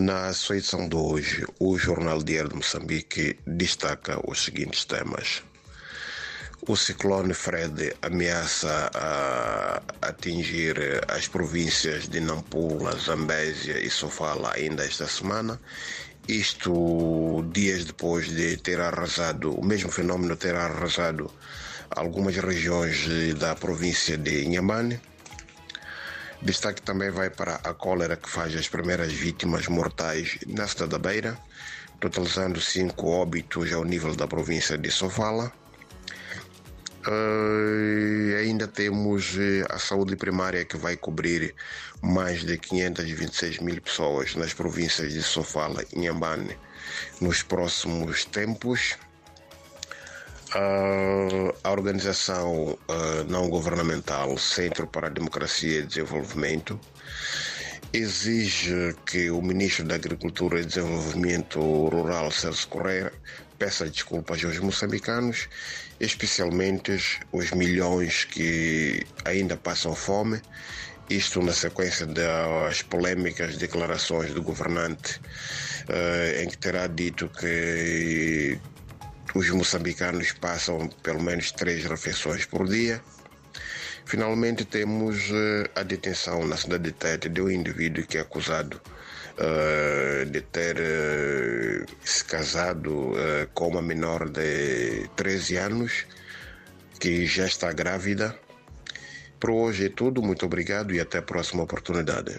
Na sua edição de hoje, o Jornal Diário de Moçambique destaca os seguintes temas. O ciclone Fred ameaça a atingir as províncias de Nampula, Zambésia e Sofala ainda esta semana. Isto dias depois de ter arrasado, o mesmo fenômeno ter arrasado algumas regiões da província de Inhambane. Destaque também vai para a cólera que faz as primeiras vítimas mortais na cidade da Beira, totalizando cinco óbitos ao nível da província de Sofala. Uh, ainda temos a saúde primária que vai cobrir mais de 526 mil pessoas nas províncias de Sofala e Inhambane nos próximos tempos. Uh, a organização uh, não governamental Centro para a Democracia e Desenvolvimento exige que o ministro da Agricultura e Desenvolvimento Rural, Celso Correia, peça desculpas aos moçambicanos, especialmente os milhões que ainda passam fome, isto na sequência das polêmicas declarações do governante, uh, em que terá dito que os moçambicanos passam pelo menos três refeições por dia. Finalmente temos a detenção na cidade de Tete de um indivíduo que é acusado uh, de ter uh, se casado uh, com uma menor de 13 anos que já está grávida. Por hoje é tudo, muito obrigado e até a próxima oportunidade.